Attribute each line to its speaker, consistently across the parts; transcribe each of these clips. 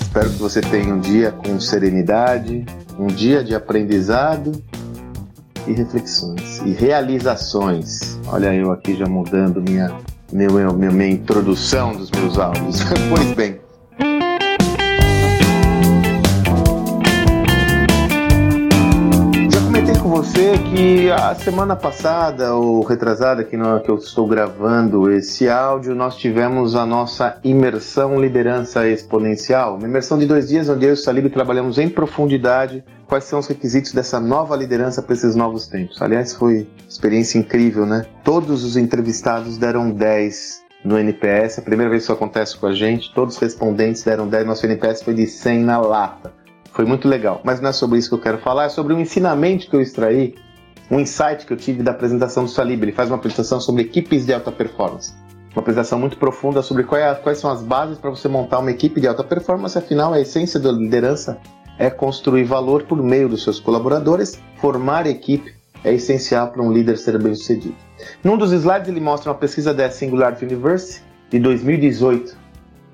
Speaker 1: Espero que você tenha um dia com serenidade, um dia de aprendizado e reflexões e realizações. Olha eu aqui já mudando minha, meu, meu, minha introdução dos meus áudios. pois bem, você que a semana passada, ou retrasada, que, que eu estou gravando esse áudio, nós tivemos a nossa imersão liderança exponencial. Uma imersão de dois dias, onde eu e o Salib trabalhamos em profundidade quais são os requisitos dessa nova liderança para esses novos tempos. Aliás, foi experiência incrível, né? Todos os entrevistados deram 10 no NPS, a primeira vez que isso acontece com a gente, todos os respondentes deram 10, nosso NPS foi de 100 na lata. Foi muito legal. Mas não é sobre isso que eu quero falar, é sobre um ensinamento que eu extraí, um insight que eu tive da apresentação do Salib. Ele faz uma apresentação sobre equipes de alta performance. Uma apresentação muito profunda sobre é, quais são as bases para você montar uma equipe de alta performance. Afinal, a essência da liderança é construir valor por meio dos seus colaboradores. Formar equipe é essencial para um líder ser bem sucedido. Num dos slides, ele mostra uma pesquisa da Singularity University de 2018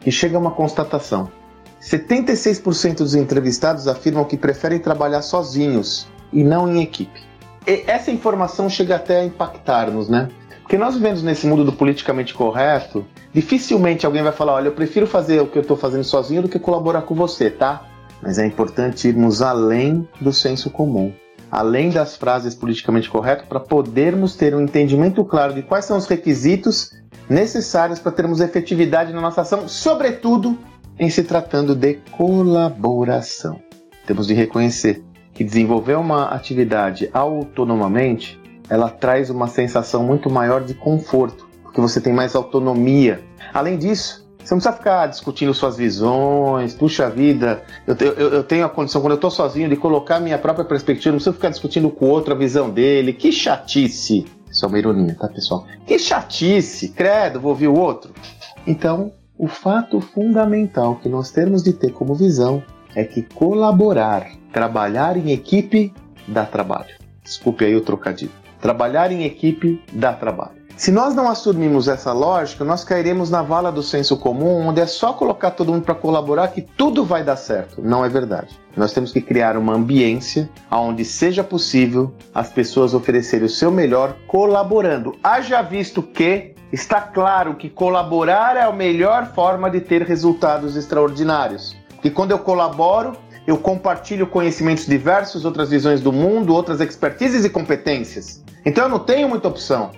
Speaker 1: que chega a uma constatação. 76% dos entrevistados afirmam que preferem trabalhar sozinhos e não em equipe. E essa informação chega até a impactar-nos, né? Porque nós vivemos nesse mundo do politicamente correto, dificilmente alguém vai falar: olha, eu prefiro fazer o que eu estou fazendo sozinho do que colaborar com você, tá? Mas é importante irmos além do senso comum, além das frases politicamente corretas, para podermos ter um entendimento claro de quais são os requisitos necessários para termos efetividade na nossa ação, sobretudo em se tratando de colaboração. Temos de reconhecer que desenvolver uma atividade autonomamente, ela traz uma sensação muito maior de conforto, porque você tem mais autonomia. Além disso, você não precisa ficar discutindo suas visões, puxa vida, eu, eu, eu tenho a condição, quando eu estou sozinho, de colocar minha própria perspectiva, não preciso ficar discutindo com o outro a visão dele. Que chatice! Isso é uma ironia, tá, pessoal? Que chatice! Credo, vou ouvir o outro. Então, o fato fundamental que nós temos de ter como visão é que colaborar, trabalhar em equipe dá trabalho. Desculpe aí o trocadilho. Trabalhar em equipe dá trabalho. Se nós não assumirmos essa lógica, nós cairemos na vala do senso comum, onde é só colocar todo mundo para colaborar que tudo vai dar certo. Não é verdade. Nós temos que criar uma ambiência onde seja possível as pessoas oferecerem o seu melhor colaborando. Haja visto que está claro que colaborar é a melhor forma de ter resultados extraordinários. E quando eu colaboro, eu compartilho conhecimentos diversos, outras visões do mundo, outras expertises e competências. Então eu não tenho muita opção.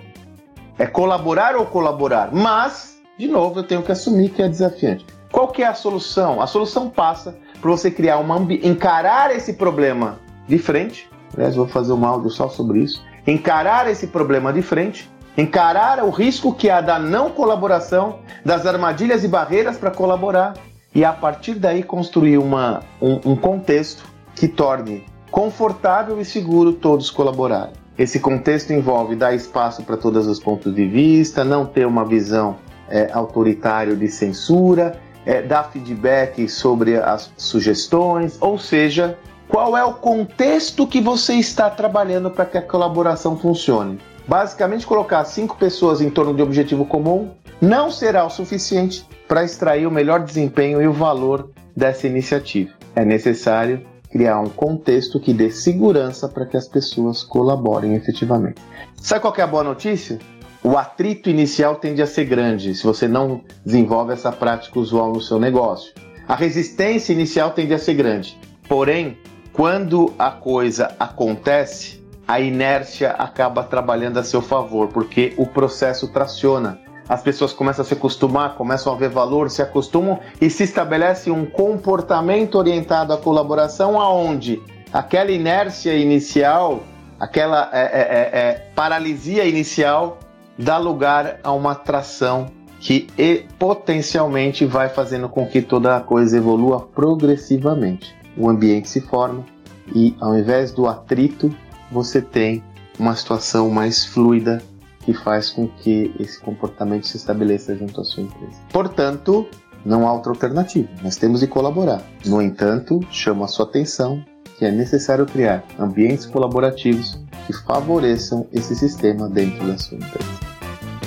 Speaker 1: É colaborar ou colaborar. Mas, de novo, eu tenho que assumir que é desafiante. Qual que é a solução? A solução passa por você criar uma encarar esse problema de frente. Aliás, vou fazer um áudio só sobre isso. Encarar esse problema de frente encarar o risco que há da não colaboração, das armadilhas e barreiras para colaborar e a partir daí construir uma, um, um contexto que torne confortável e seguro todos colaborarem. Esse contexto envolve dar espaço para todos os pontos de vista, não ter uma visão é, autoritária de censura, é, dar feedback sobre as sugestões, ou seja, qual é o contexto que você está trabalhando para que a colaboração funcione. Basicamente, colocar cinco pessoas em torno de objetivo comum não será o suficiente para extrair o melhor desempenho e o valor dessa iniciativa. É necessário criar um contexto que dê segurança para que as pessoas colaborem efetivamente. Sabe qual é a boa notícia? O atrito inicial tende a ser grande se você não desenvolve essa prática usual no seu negócio. A resistência inicial tende a ser grande. Porém, quando a coisa acontece, a inércia acaba trabalhando a seu favor, porque o processo traciona. As pessoas começam a se acostumar, começam a ver valor, se acostumam e se estabelece um comportamento orientado à colaboração, aonde aquela inércia inicial, aquela é, é, é, é paralisia inicial, dá lugar a uma atração que potencialmente vai fazendo com que toda a coisa evolua progressivamente. O ambiente se forma e, ao invés do atrito, você tem uma situação mais fluida que faz com que esse comportamento se estabeleça junto à sua empresa. Portanto, não há outra alternativa, nós temos de colaborar. No entanto, chamo a sua atenção que é necessário criar ambientes colaborativos que favoreçam esse sistema dentro da sua empresa.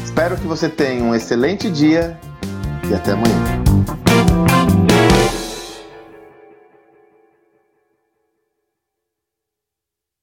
Speaker 1: Espero que você tenha um excelente dia e até amanhã.